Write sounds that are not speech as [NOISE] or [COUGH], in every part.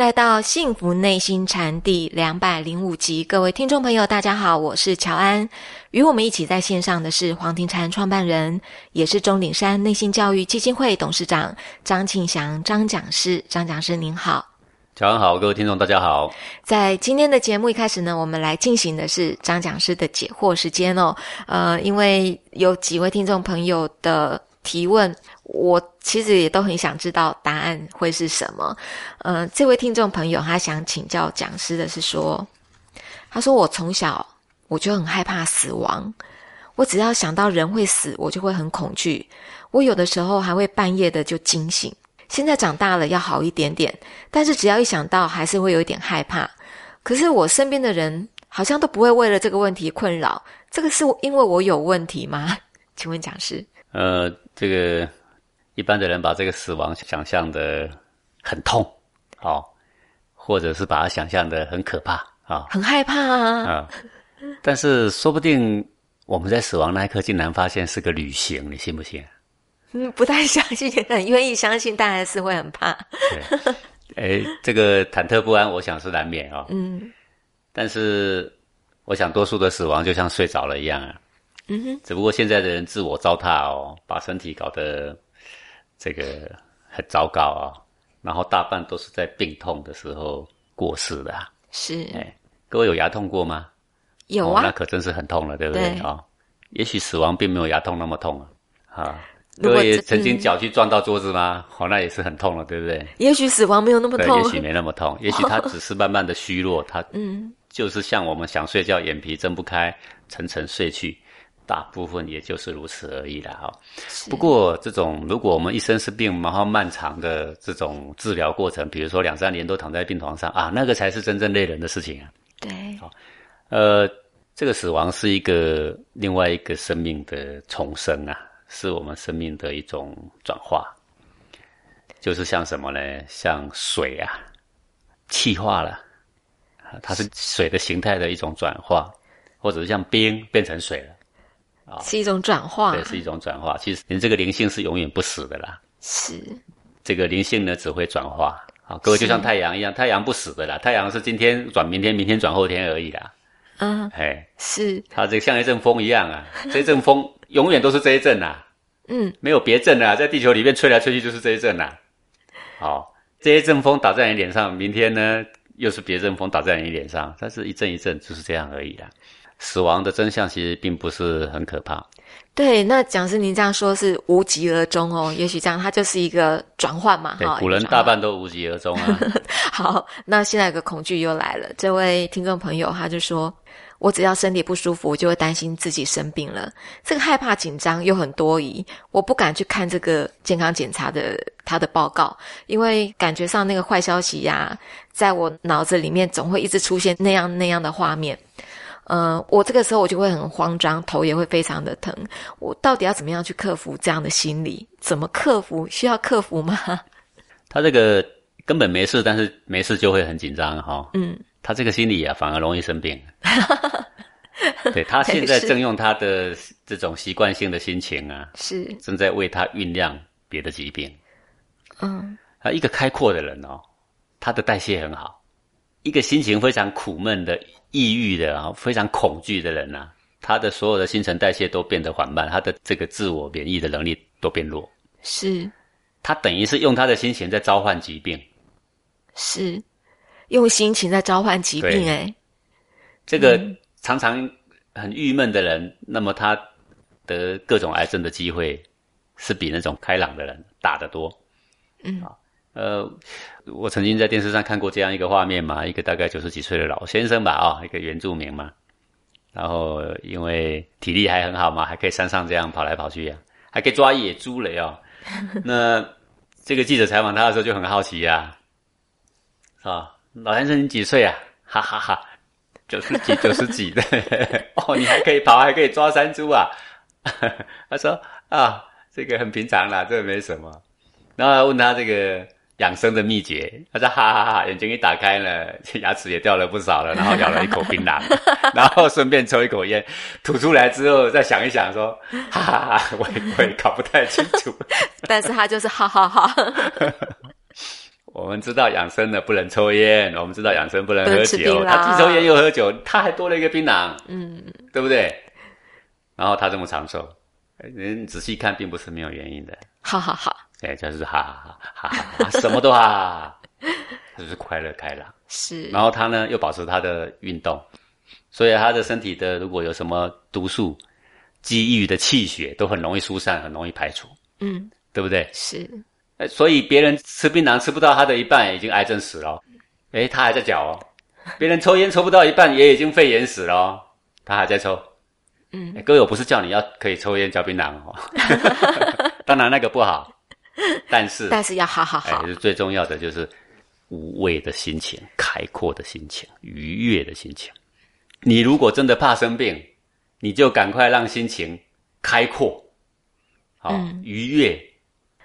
来到《幸福内心禅》第两百零五集，各位听众朋友，大家好，我是乔安。与我们一起在线上的是黄庭禅创办人，也是钟岭山内心教育基金会董事长张庆祥张讲师。张讲师您好，乔安好，各位听众大家好。在今天的节目一开始呢，我们来进行的是张讲师的解惑时间哦。呃，因为有几位听众朋友的提问。我其实也都很想知道答案会是什么。呃，这位听众朋友他想请教讲师的是说，他说我从小我就很害怕死亡，我只要想到人会死，我就会很恐惧。我有的时候还会半夜的就惊醒。现在长大了要好一点点，但是只要一想到，还是会有一点害怕。可是我身边的人好像都不会为了这个问题困扰，这个是因为我有问题吗？[LAUGHS] 请问讲师？呃，这个。一般的人把这个死亡想象的很痛，哦，或者是把它想象的很可怕啊，很害怕啊。但是说不定我们在死亡那一刻竟然发现是个旅行，你信不信？嗯，不太相信，很愿意相信，但还是会很怕。哎，这个忐忑不安，我想是难免啊。嗯，但是我想多数的死亡就像睡着了一样啊。嗯哼，只不过现在的人自我糟蹋哦，把身体搞得。这个很糟糕啊，然后大半都是在病痛的时候过世的。是，哎，各位有牙痛过吗？有啊，那可真是很痛了，对不对啊？也许死亡并没有牙痛那么痛啊。啊，各位曾经脚去撞到桌子吗？哦，那也是很痛了，对不对？也许死亡没有那么痛，也许没那么痛，[LAUGHS] 也许他只是慢慢的虚弱，他嗯，就是像我们想睡觉，眼皮睁不开，沉沉睡去。大部分也就是如此而已了哈。不过，这种如果我们一生是病，然后漫长的这种治疗过程，比如说两三年都躺在病床上啊，那个才是真正累人的事情啊。对，好，呃，这个死亡是一个另外一个生命的重生啊，是我们生命的一种转化，就是像什么呢？像水啊，气化了，它是水的形态的一种转化，或者是像冰变成水了。是一种转化，对，是一种转化。其实，你这个灵性是永远不死的啦。是，这个灵性呢，只会转化。好，各位就像太阳一样，太阳不死的啦。太阳是今天转明天，明天转后天而已啦。嗯，哎，是。它这个像一阵风一样啊，[LAUGHS] 这一阵风永远都是这一阵呐。嗯，没有别阵啊，在地球里面吹来吹去就是这一阵呐。好，这一阵风打在你脸上，明天呢又是别阵风打在你脸上，它是一阵一阵就是这样而已啦。死亡的真相其实并不是很可怕。对，那讲师您这样说，是无疾而终哦。也许这样，它就是一个转换嘛。对，古人大半都无疾而终啊。[LAUGHS] 好，那现在有个恐惧又来了。这位听众朋友他就说：“我只要身体不舒服，我就会担心自己生病了。这个害怕、紧张又很多疑，我不敢去看这个健康检查的他的报告，因为感觉上那个坏消息呀，在我脑子里面总会一直出现那样那样的画面。”嗯，我这个时候我就会很慌张，头也会非常的疼。我到底要怎么样去克服这样的心理？怎么克服？需要克服吗？他这个根本没事，但是没事就会很紧张哈。嗯，他这个心理啊，反而容易生病。[LAUGHS] 对他现在正用他的这种习惯性的心情啊，是正在为他酝酿别的疾病。嗯，啊一个开阔的人哦，他的代谢很好。一个心情非常苦闷的。抑郁的啊，非常恐惧的人呐，他的所有的新陈代谢都变得缓慢，他的这个自我免疫的能力都变弱。是，他等于是用他的心情在召唤疾病。是，用心情在召唤疾病。哎，这个常常很郁闷的人，那么他得各种癌症的机会是比那种开朗的人大得多。嗯。呃，我曾经在电视上看过这样一个画面嘛，一个大概九十几岁的老先生吧，啊，一个原住民嘛，然后因为体力还很好嘛，还可以山上这样跑来跑去呀，还可以抓野猪嘞哦。[LAUGHS] 那这个记者采访他的时候就很好奇呀，啊，老先生你几岁啊？哈哈哈，九十几，九十几的 [LAUGHS] 哦，你还可以跑，还可以抓山猪啊？[LAUGHS] 他说啊，这个很平常啦，这个没什么。然后问他这个。养生的秘诀，他说哈哈哈，眼睛一打开呢，牙齿也掉了不少了，然后咬了一口槟榔，[LAUGHS] 然后顺便抽一口烟，吐出来之后再想一想，说哈哈哈，我我也搞不太清楚，[LAUGHS] 但是他就是哈哈哈。[LAUGHS] 我们知道养生的不能抽烟，我们知道养生不能喝酒，他既抽烟又喝酒，他还多了一个槟榔，嗯，对不对？然后他这么长寿，人仔细看并不是没有原因的。哈哈哈，哎，就是哈哈哈哈哈，什么都哈，就是快乐开朗。[LAUGHS] 是，然后他呢又保持他的运动，所以他的身体的如果有什么毒素、积郁的气血都很容易疏散，很容易排除。嗯，对不对？是。所以别人吃槟榔吃不到他的一半，已经癌症死了。哎，他还在嚼哦。[LAUGHS] 别人抽烟抽不到一半，也已经肺炎死了。他还在抽。嗯，各位，我不是叫你要可以抽烟嚼槟榔哦。[LAUGHS] 当然那个不好，[LAUGHS] 但是但是要好好好。哎，最重要的就是无畏的心情、开阔的心情、愉悦的心情。你如果真的怕生病，你就赶快让心情开阔，好愉悦。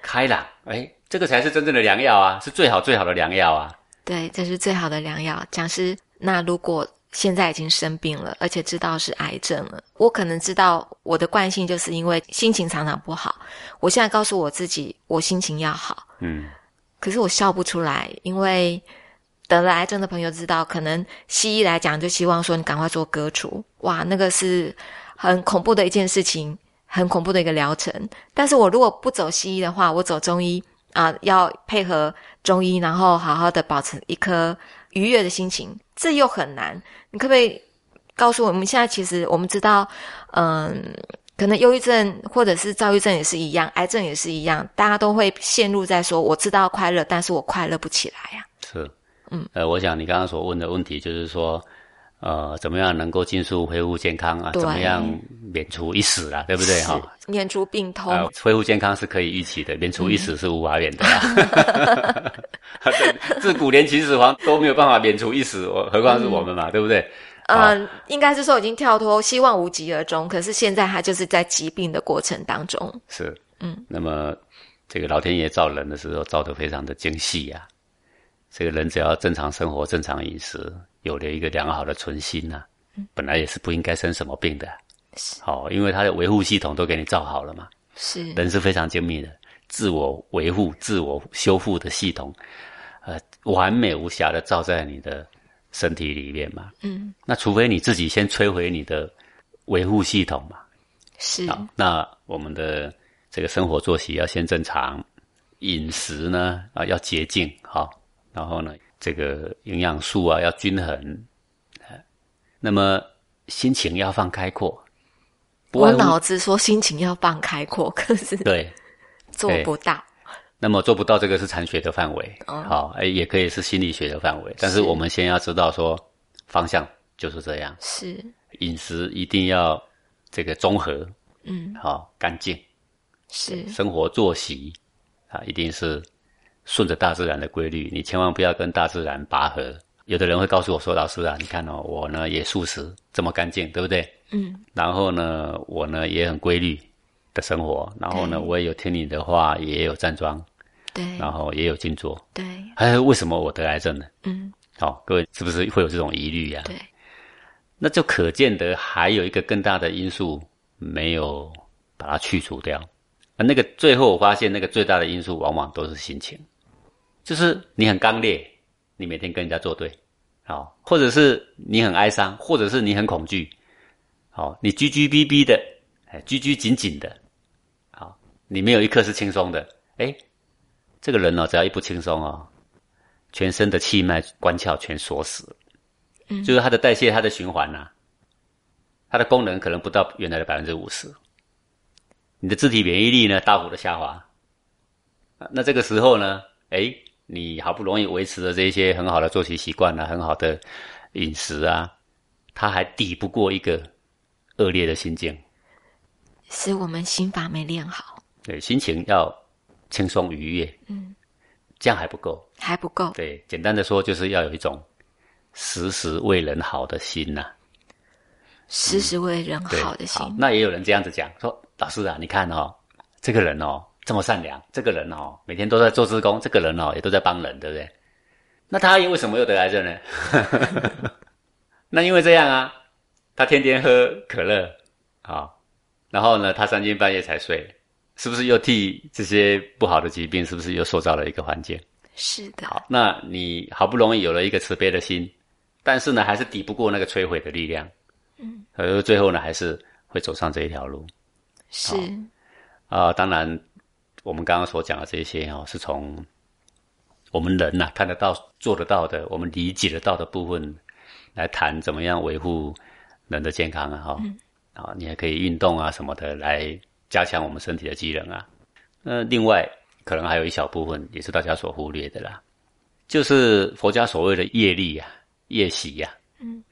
开朗，哎，这个才是真正的良药啊，是最好最好的良药啊。对，这是最好的良药。讲师，那如果现在已经生病了，而且知道是癌症了，我可能知道我的惯性就是因为心情常常不好。我现在告诉我自己，我心情要好。嗯。可是我笑不出来，因为得了癌症的朋友知道，可能西医来讲就希望说你赶快做割除，哇，那个是很恐怖的一件事情。很恐怖的一个疗程，但是我如果不走西医的话，我走中医啊，要配合中医，然后好好的保持一颗愉悦的心情，这又很难。你可不可以告诉我们，现在其实我们知道，嗯，可能忧郁症或者是躁郁症也是一样，癌症也是一样，大家都会陷入在说，我知道快乐，但是我快乐不起来呀。是，嗯，呃，我想你刚刚所问的问题就是说。呃，怎么样能够尽速恢复健康啊？怎么样免除一死啊？对不对哈？免除病痛，恢复健康是可以预期的，免除一死是无法免的。[LAUGHS] [LAUGHS] 自古连秦始皇都没有办法免除一死，我何况是我们嘛？对不对？嗯，应该是说已经跳脱，希望无疾而终。可是现在他就是在疾病的过程当中。是，嗯，那么这个老天爷造人的时候造的非常的精细呀。这个人只要正常生活、正常饮食。有了一个良好的存心呐，本来也是不应该生什么病的，好，因为他的维护系统都给你造好了嘛。是，人是非常精密的，自我维护、自我修复的系统，呃，完美无瑕的造在你的身体里面嘛。嗯，那除非你自己先摧毁你的维护系统嘛。是，那我们的这个生活作息要先正常，饮食呢啊要洁净，好，然后呢。这个营养素啊要均衡，那么心情要放开阔。我脑子说心情要放开阔，[LAUGHS] 可是对做不到。那么做不到，这个是禅学的范围，好，哎，也可以是心理学的范围。但是我们先要知道说方向就是这样。是饮食一定要这个综合，嗯，好，干净。是生活作息啊，一定是。顺着大自然的规律，你千万不要跟大自然拔河。有的人会告诉我说：“老师啊，你看哦，我呢也素食，这么干净，对不对？嗯。然后呢，我呢也很规律的生活，然后呢，我也有听你的话，也有站桩，对。然后也有静坐，对。哎，为什么我得癌症呢？嗯。好，各位是不是会有这种疑虑呀？对。那就可见得还有一个更大的因素没有把它去除掉。啊，那个最后我发现，那个最大的因素往往都是心情。就是你很刚烈，你每天跟人家作对，好，或者是你很哀伤，或者是你很恐惧，好，你拘拘逼逼的，哎，拘拘谨谨的，好，你没有一刻是轻松的，哎，这个人呢，只要一不轻松哦，全身的气脉关窍全锁死，嗯，就是他的代谢、他的循环呐，他的功能可能不到原来的百分之五十，你的自体免疫力呢大幅的下滑，那这个时候呢，哎。你好不容易维持了这些很好的作息习惯啊，很好的饮食啊，它还抵不过一个恶劣的心境，是我们心法没练好。对，心情要轻松愉悦，嗯，这样还不够，还不够。对，简单的说，就是要有一种时时为人好的心呐，时时为人好的心。那也有人这样子讲说，老师啊，你看哦，这个人哦。这么善良，这个人哦，每天都在做志工，这个人哦，也都在帮人，对不对？那他为什么又得癌症呢？[LAUGHS] 那因为这样啊，他天天喝可乐啊，然后呢，他三更半夜才睡，是不是又替这些不好的疾病，是不是又塑造了一个环境？是的。好，那你好不容易有了一个慈悲的心，但是呢，还是抵不过那个摧毁的力量。嗯，而最后呢，还是会走上这一条路。是啊，当然，我们刚刚所讲的这些哦，是从我们人呐看得到、做得到的，我们理解得到的部分来谈怎么样维护人的健康啊，哈。啊，你还可以运动啊什么的来加强我们身体的机能啊。那另外可能还有一小部分也是大家所忽略的啦，就是佛家所谓的业力呀、业习呀。嗯，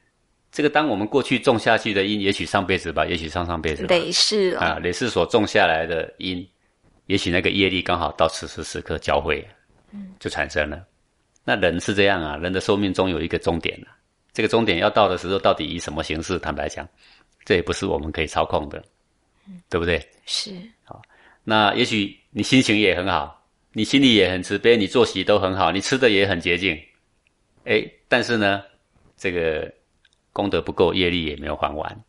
这个当我们过去种下去的因，也许上辈子吧，也许上上辈子累世啊，累世所种下来的因，也许那个业力刚好到此时此刻交汇，嗯，就产生了。那人是这样啊，人的寿命中有一个终点了，这个终点要到的时候，到底以什么形式？坦白讲。这也不是我们可以操控的，对不对？是。好，那也许你心情也很好，你心里也很慈悲，你作息都很好，你吃的也很洁净，哎，但是呢，这个功德不够，业力也没有还完，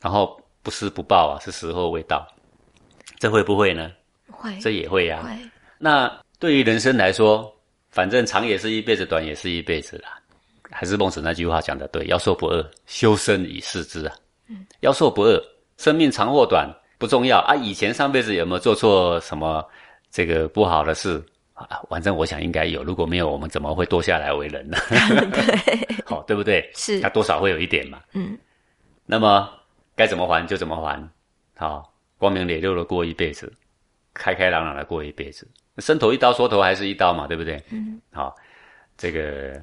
然后不是不报啊，是时候未到，这会不会呢？会，这也会呀。会。那对于人生来说，反正长也是一辈子，短也是一辈子啦。还是孟子那句话讲的对：“要寿不恶，修身以事之啊。”嗯要寿不恶，生命长或短不重要啊。以前上辈子有没有做错什么这个不好的事啊？反正我想应该有。如果没有，我们怎么会多下来为人呢？[LAUGHS] 对，[LAUGHS] 好，对不对？是，那多少会有一点嘛。嗯。那么该怎么还就怎么还，好，光明磊落的过一辈子，开开朗朗的过一辈子。伸头一刀，缩头还是一刀嘛，对不对？嗯。好，这个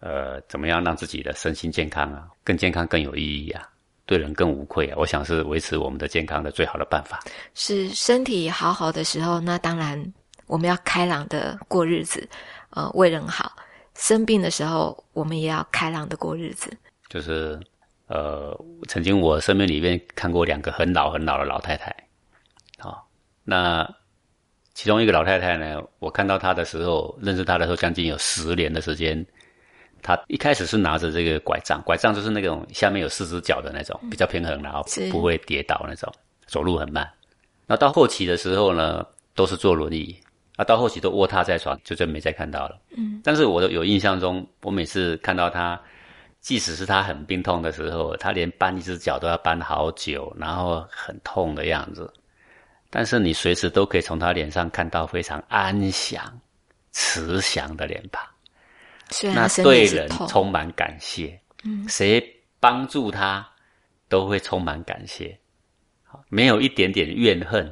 呃，怎么样让自己的身心健康啊，更健康更有意义啊？对人更无愧啊！我想是维持我们的健康的最好的办法。是身体好好的时候，那当然我们要开朗的过日子，呃，为人好。生病的时候，我们也要开朗的过日子。就是呃，曾经我生命里面看过两个很老很老的老太太，好，那其中一个老太太呢，我看到她的时候，认识她的时候，将近有十年的时间。她一开始是拿着这个拐杖，拐杖就是那种下面有四只脚的那种，比较平衡，然后不会跌倒那种，走路很慢。那到后期的时候呢，都是坐轮椅，啊，到后期都卧榻在床，就真没再看到了。嗯，但是我有印象中，我每次看到他，即使是他很病痛的时候，他连搬一只脚都要搬好久，然后很痛的样子。但是你随时都可以从他脸上看到非常安详、慈祥的脸庞。那对人充满感谢，嗯，谁帮助他都会充满感谢，好，没有一点点怨恨，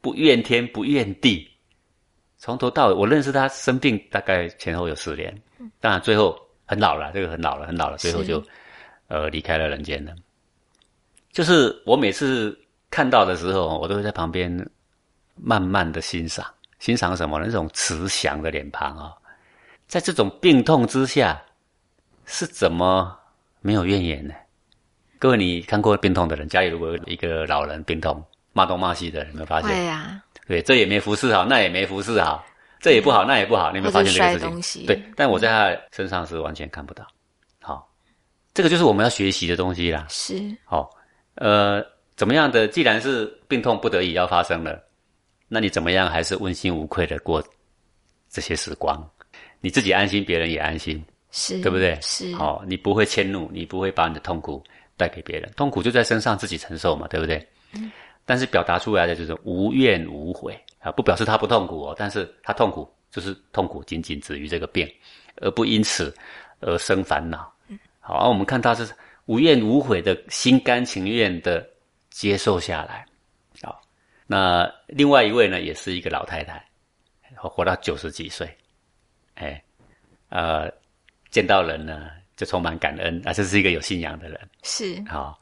不怨天不怨地，从头到尾，我认识他生病大概前后有十年，当然最后很老了，这个很老了，很老了，最后就呃离开了人间了。就是我每次看到的时候，我都会在旁边慢慢的欣赏，欣赏什么？那种慈祥的脸庞啊。在这种病痛之下，是怎么没有怨言呢？各位，你看过病痛的人，家里如果有一个老人病痛，骂东骂西的，有没有发现？对呀，对，这也没服侍好，那也没服侍好，这也不好，那也不好，你有没有发现这个事情？对，但我在他身上是完全看不到。好，这个就是我们要学习的东西啦。是。好，呃，怎么样的？既然是病痛不得已要发生了，那你怎么样还是问心无愧的过这些时光？你自己安心，别人也安心，是对不对？是，好，你不会迁怒，你不会把你的痛苦带给别人，痛苦就在身上自己承受嘛，对不对？嗯。但是表达出来的就是无怨无悔啊，不表示他不痛苦哦，但是他痛苦就是痛苦，仅仅止于这个病，而不因此而生烦恼。嗯。好，而我们看他是无怨无悔的，心甘情愿的接受下来。好，那另外一位呢，也是一个老太太，活到九十几岁。哎，呃，见到人呢就充满感恩啊，这是一个有信仰的人。是，好，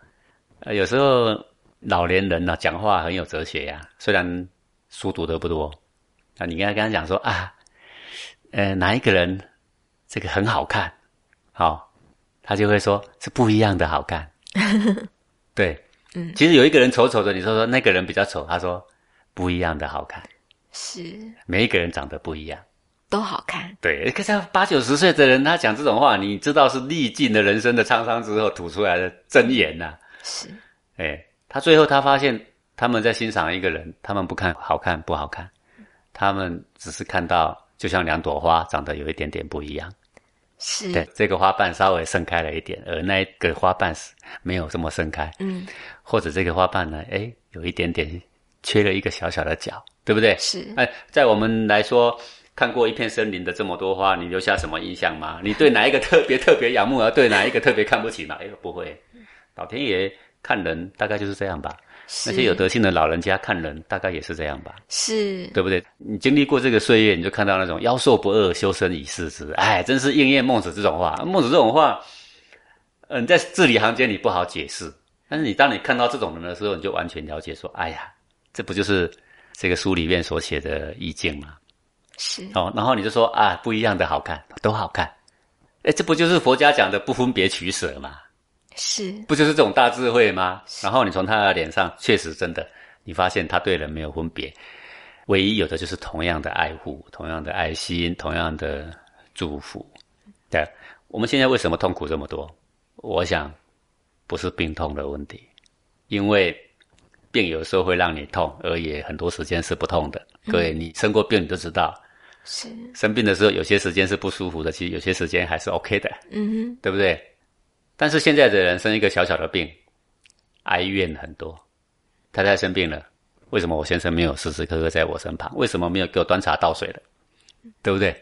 呃，有时候老年人呢讲话很有哲学呀，虽然书读的不多，那，你跟他跟他讲说啊，呃，哪一个人这个很好看，好，他就会说是不一样的好看。[LAUGHS] 对，嗯，其实有一个人丑丑的，你说说那个人比较丑，他说不一样的好看。是，每一个人长得不一样。都好看，对。可是八九十岁的人，他讲这种话，你知道是历尽了人生的沧桑之后吐出来的真言呐。是，哎，他最后他发现，他们在欣赏一个人，他们不看好看不好看，他们只是看到就像两朵花长得有一点点不一样。是，对，这个花瓣稍微盛开了一点，而那个花瓣是没有这么盛开。嗯，或者这个花瓣呢，哎，有一点点缺了一个小小的角，对不对？是，哎，在我们来说，看过一片森林的这么多花，你留下什么印象吗？你对哪一个特别特别仰慕，而对哪一个特别看不起吗？哎，不会，老天爷看人大概就是这样吧。那些有德性的老人家看人，大概也是这样吧？是对不对？你经历过这个岁月，你就看到那种“妖兽不恶，修身以事之”。哎，真是应验孟子这种话。孟子这种话，嗯，在字里行间你不好解释，但是你当你看到这种人的时候，你就完全了解说：“哎呀，这不就是这个书里面所写的意境吗？”是哦，然后你就说啊，不一样的好看，都好看。哎，这不就是佛家讲的不分别取舍吗？是，不就是这种大智慧吗？然后你从他的脸上，确实真的，你发现他对人没有分别，唯一有的就是同样的爱护，同样的爱心，同样的祝福。对，我们现在为什么痛苦这么多？我想不是病痛的问题，因为病有时候会让你痛，而也很多时间是不痛的。各位，你生过病，你都知道，是生病的时候有些时间是不舒服的，其实有些时间还是 OK 的，嗯哼，对不对？但是现在的人生一个小小的病，哀怨很多。太太生病了，为什么我先生没有时时刻刻在我身旁？为什么没有给我端茶倒水的？对不对？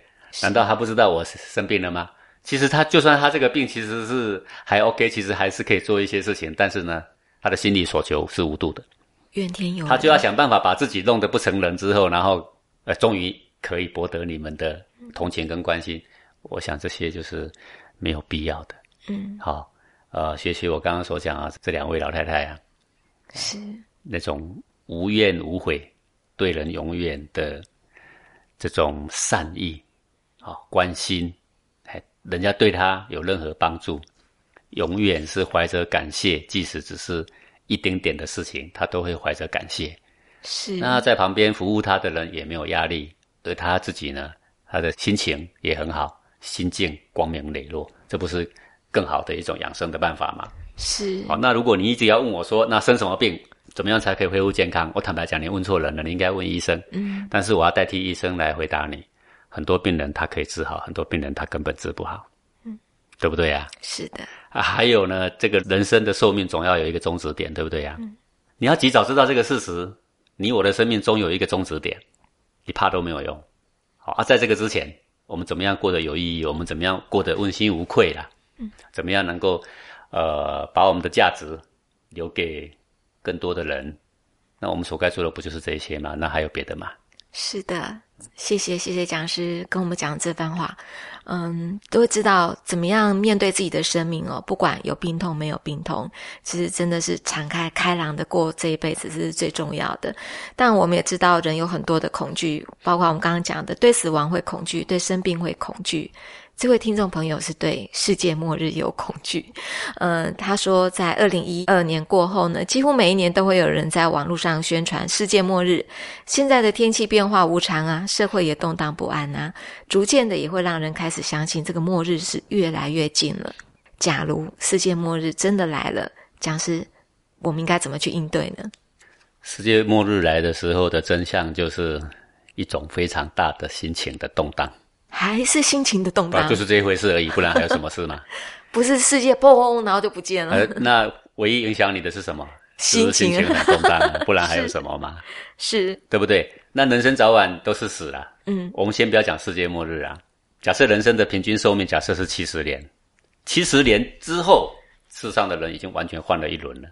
难道他不知道我生病了吗？其实他就算他这个病其实是还 OK，其实还是可以做一些事情。但是呢，他的心理所求是无度的，怨天尤人，他就要想办法把自己弄得不成人之后，然后呃，终于可以博得你们的同情跟关心。我想这些就是没有必要的。嗯，好，呃，学习我刚刚所讲啊，这两位老太太啊，是那种无怨无悔、对人永远的这种善意啊、关心，哎，人家对他有任何帮助，永远是怀着感谢，即使只是一丁点的事情，他都会怀着感谢。是，那在旁边服务他的人也没有压力，而他自己呢，他的心情也很好，心境光明磊落，这不是？更好的一种养生的办法嘛？是。好，那如果你一直要问我说，那生什么病，怎么样才可以恢复健康？我坦白讲，你问错人了，你应该问医生。嗯。但是我要代替医生来回答你。很多病人他可以治好，很多病人他根本治不好。嗯。对不对呀？是的。啊，还有呢，这个人生的寿命总要有一个终止点，对不对呀？嗯。你要及早知道这个事实，你我的生命终有一个终止点，你怕都没有用。好啊，在这个之前，我们怎么样过得有意义？我们怎么样过得问心无愧啦？嗯，怎么样能够，呃，把我们的价值留给更多的人？那我们所该做的不就是这些吗？那还有别的吗？是的，谢谢谢谢讲师跟我们讲这番话。嗯，都会知道怎么样面对自己的生命哦。不管有病痛没有病痛，其实真的是敞开开朗的过这一辈子是最重要的。但我们也知道，人有很多的恐惧，包括我们刚刚讲的，对死亡会恐惧，对生病会恐惧。这位听众朋友是对世界末日有恐惧，嗯，他说在二零一二年过后呢，几乎每一年都会有人在网络上宣传世界末日。现在的天气变化无常啊，社会也动荡不安啊，逐渐的也会让人开始相信这个末日是越来越近了。假如世界末日真的来了，讲师，我们应该怎么去应对呢？世界末日来的时候的真相就是一种非常大的心情的动荡。还是心情的动荡，就是这一回事而已，不然还有什么事吗？[LAUGHS] 不是世界砰，然后就不见了。呃，[LAUGHS] 那唯一影响你的是什么？心情很动荡，不然还有什么吗？[LAUGHS] 是，对不对？那人生早晚都是死了。嗯，我们先不要讲世界末日啊。假设人生的平均寿命假设是七十年，七十年之后，世上的人已经完全换了一轮了。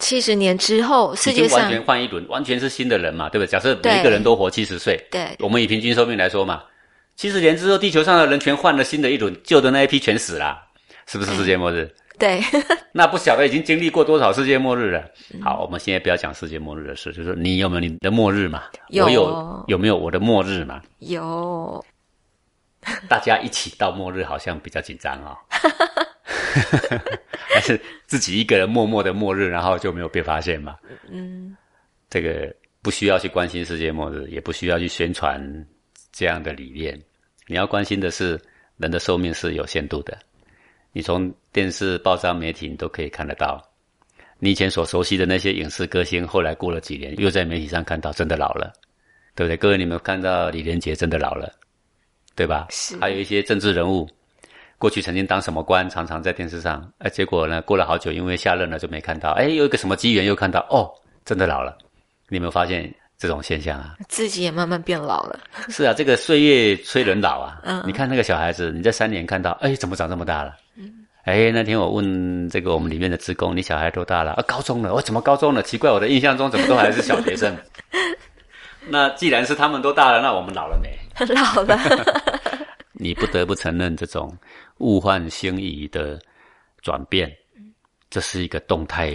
七十年之后，世界上完全换一轮，完全是新的人嘛？对不对？假设每一个人都活七十岁，对，我们以平均寿命来说嘛。七十年之后，地球上的人全换了新的一轮，旧的那一批全死了，是不是世界末日？对，[LAUGHS] 那不晓得已经经历过多少世界末日了。好，我们现在不要讲世界末日的事，就是你有没有你的末日嘛？有，有有没有我的末日嘛？有。[LAUGHS] 大家一起到末日，好像比较紧张哦。[LAUGHS] 还是自己一个人默默的末日，然后就没有被发现嘛？嗯，这个不需要去关心世界末日，也不需要去宣传。这样的理念，你要关心的是人的寿命是有限度的。你从电视、报章、媒体你都可以看得到，你以前所熟悉的那些影视歌星，后来过了几年，又在媒体上看到真的老了，对不对？各位，你们看到李连杰真的老了，对吧？是，还有一些政治人物，过去曾经当什么官，常常在电视上，哎，结果呢，过了好久，因为下任了就没看到，哎，有一个什么机缘又看到，哦，真的老了。你有没有发现这种现象啊？自己也慢慢变老了。是啊，这个岁月催人老啊。嗯，你看那个小孩子，你在三年看到，哎，怎么长这么大了？嗯，哎，那天我问这个我们里面的职工，你小孩多大了？啊，高中了。我怎么高中了？奇怪，我的印象中怎么都还是小学生。[LAUGHS] 那既然是他们都大了，那我们老了没？老了。[LAUGHS] 你不得不承认，这种物换星移的转变，这是一个动态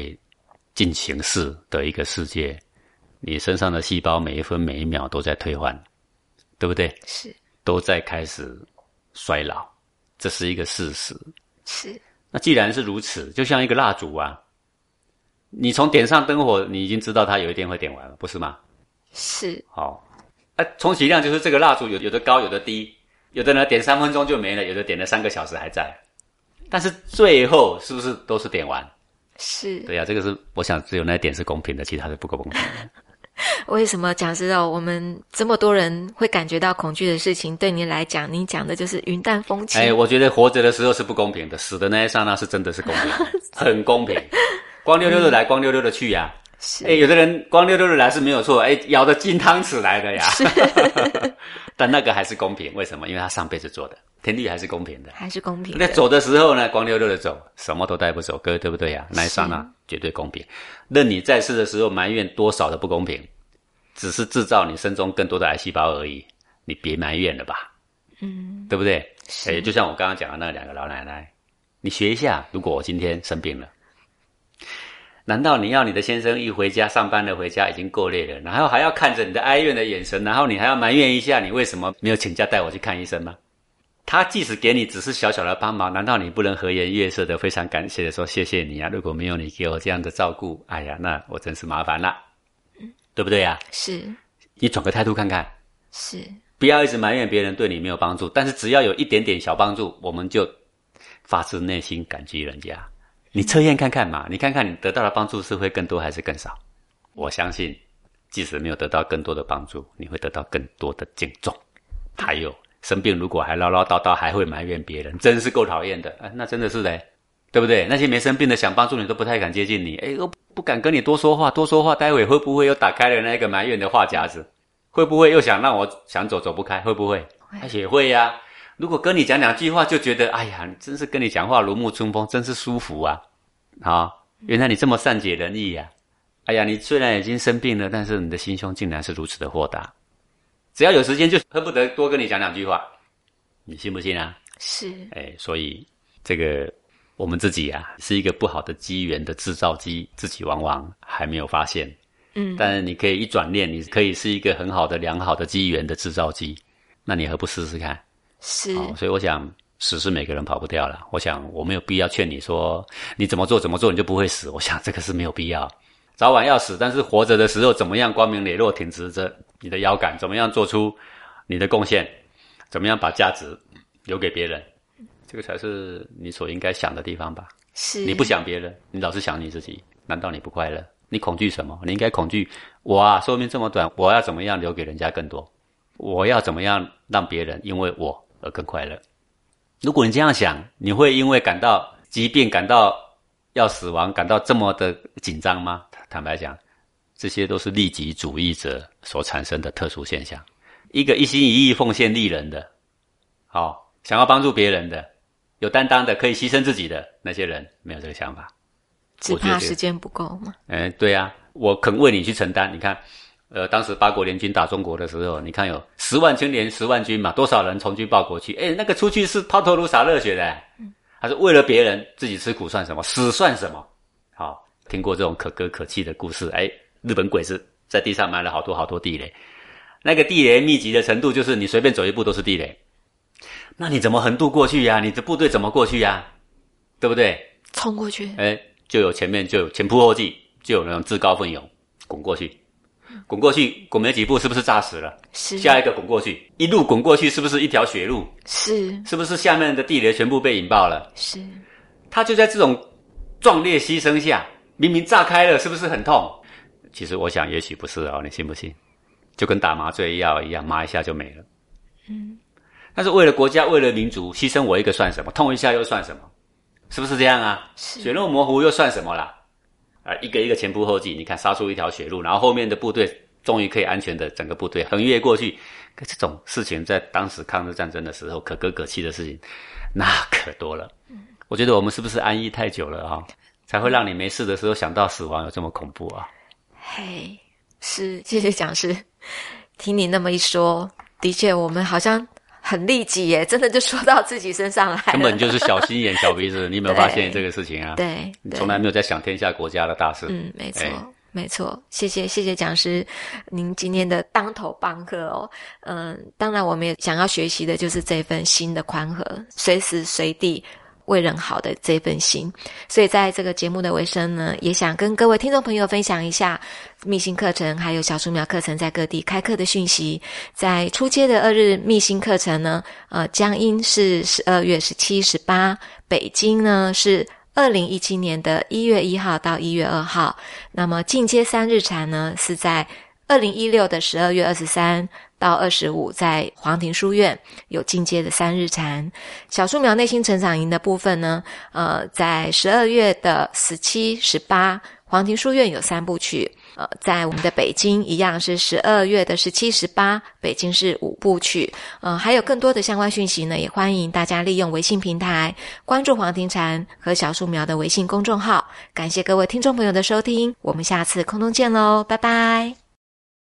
进行式的一个世界。你身上的细胞每一分每一秒都在退换，对不对？是，都在开始衰老，这是一个事实。是。那既然是如此，就像一个蜡烛啊，你从点上灯火，你已经知道它有一天会点完了，不是吗？是。好，啊，充其量就是这个蜡烛有有的高，有的低，有的呢点三分钟就没了，有的点了三个小时还在，但是最后是不是都是点完？是。对呀，这个是我想只有那点是公平的，其他的不公平。[LAUGHS] [LAUGHS] 为什么讲知道我们这么多人会感觉到恐惧的事情，对你来讲，你讲的就是云淡风轻。哎，我觉得活着的时候是不公平的，死的那一刹那是真的是公平，[LAUGHS] 很公平。光溜溜的来，光溜溜的去呀。是。哎，有的人光溜溜的来是没有错，哎，咬着金汤匙来的呀。是。[LAUGHS] 但那个还是公平，为什么？因为他上辈子做的，天地还是公平的，还是公平。那走的时候呢，光溜溜的走，什么都带不走，哥对不对呀？那一刹那绝对公平。任你在世的时候埋怨多少的不公平。只是制造你身中更多的癌细胞而已，你别埋怨了吧，嗯，对不对？哎，就像我刚刚讲的那两个老奶奶，你学一下。如果我今天生病了，难道你要你的先生一回家上班了回家已经够累了，然后还要看着你的哀怨的眼神，然后你还要埋怨一下你为什么没有请假带我去看医生吗？他即使给你只是小小的帮忙，难道你不能和颜悦色的非常感谢的说谢谢你啊？如果没有你给我这样的照顾，哎呀，那我真是麻烦了。对不对呀？是，你转个态度看看。是，不要一直埋怨别人对你没有帮助，但是只要有一点点小帮助，我们就发自内心感激人家。你测验看看嘛，你看看你得到的帮助是会更多还是更少？我相信，即使没有得到更多的帮助，你会得到更多的敬重。还有生病如果还唠唠叨叨，还会埋怨别人，真是够讨厌的。哎，那真的是嘞。对不对？那些没生病的想帮助你都不太敢接近你，哎，又不敢跟你多说话，多说话，待会会不会又打开了那个埋怨的话匣子？会不会又想让我想走走不开？会不会？他也会呀。如果跟你讲两句话，就觉得哎呀，真是跟你讲话如沐春风，真是舒服啊！啊，原来你这么善解人意呀！哎呀，你虽然已经生病了，但是你的心胸竟然是如此的豁达。只要有时间，就恨不得多跟你讲两句话。你信不信啊？是。哎，所以这个。我们自己啊，是一个不好的机缘的制造机，自己往往还没有发现。嗯，但是你可以一转念，你可以是一个很好的、良好的机缘的制造机。那你何不试试看？是。所以我想，死是每个人跑不掉了。我想，我没有必要劝你说，你怎么做怎么做你就不会死。我想这个是没有必要。早晚要死，但是活着的时候怎么样光明磊落、挺直着你的腰杆，怎么样做出你的贡献，怎么样把价值留给别人。这个才是你所应该想的地方吧？是。你不想别人，你老是想你自己，难道你不快乐？你恐惧什么？你应该恐惧我啊！寿命这么短，我要怎么样留给人家更多？我要怎么样让别人因为我而更快乐？如果你这样想，你会因为感到疾病、感到要死亡、感到这么的紧张吗？坦白讲，这些都是利己主义者所产生的特殊现象。一个一心一意奉献利人的，好，想要帮助别人的。有担当的，可以牺牲自己的那些人，没有这个想法，只怕时间不够吗？嗯，对呀，我肯为你去承担。你看，呃，当时八国联军打中国的时候，你看有十万青年、十万军嘛，多少人从军报国去？哎，那个出去是抛头颅洒热血的，他是为了别人，自己吃苦算什么？死算什么？好，听过这种可歌可泣的故事？哎，日本鬼子在地上埋了好多好多地雷，那个地雷密集的程度，就是你随便走一步都是地雷。那你怎么横渡过去呀？你的部队怎么过去呀？对不对？冲过去，哎，就有前面就有前仆后继，就有那种自告奋勇滚过去，滚过去，滚没几步，是不是炸死了？是。下一个滚过去，一路滚过去，是不是一条血路？是。是不是下面的地雷全部被引爆了？是。他就在这种壮烈牺牲下，明明炸开了，是不是很痛？其实我想，也许不是哦，你信不信？就跟打麻醉药一样，麻一下就没了。嗯。但是为了国家，为了民族，牺牲我一个算什么？痛一下又算什么？是不是这样啊？血肉模糊又算什么啦？啊，一个一个前仆后继，你看杀出一条血路，然后后面的部队终于可以安全的整个部队横越过去。可这种事情在当时抗日战争的时候，可歌可泣的事情，那可多了。我觉得我们是不是安逸太久了啊？才会让你没事的时候想到死亡有这么恐怖啊？嘿，是谢谢讲师，听你那么一说，的确我们好像。很利己耶，[LAUGHS] 真的就说到自己身上来根本就是小心眼、小鼻子。你有没有发现这个事情啊？对，从来没有在想天下国家的大事。嗯，没错，没错。谢谢，谢谢讲师，您今天的当头棒喝哦。嗯，当然我们也想要学习的就是这份心的宽和，随时随地。为人好的这份心，所以在这个节目的尾声呢，也想跟各位听众朋友分享一下密心课程还有小树苗课程在各地开课的讯息。在初阶的二日密心课程呢，呃，江阴是十二月十七、十八，北京呢是二零一七年的一月一号到一月二号。那么进阶三日禅呢，是在二零一六的十二月二十三。到二十五，在黄庭书院有进阶的三日禅小树苗内心成长营的部分呢，呃，在十二月的十七、十八，黄庭书院有三部曲，呃，在我们的北京一样是十二月的十七、十八，北京是五部曲，呃，还有更多的相关讯息呢，也欢迎大家利用微信平台关注黄庭禅和小树苗的微信公众号。感谢各位听众朋友的收听，我们下次空中见喽，拜拜。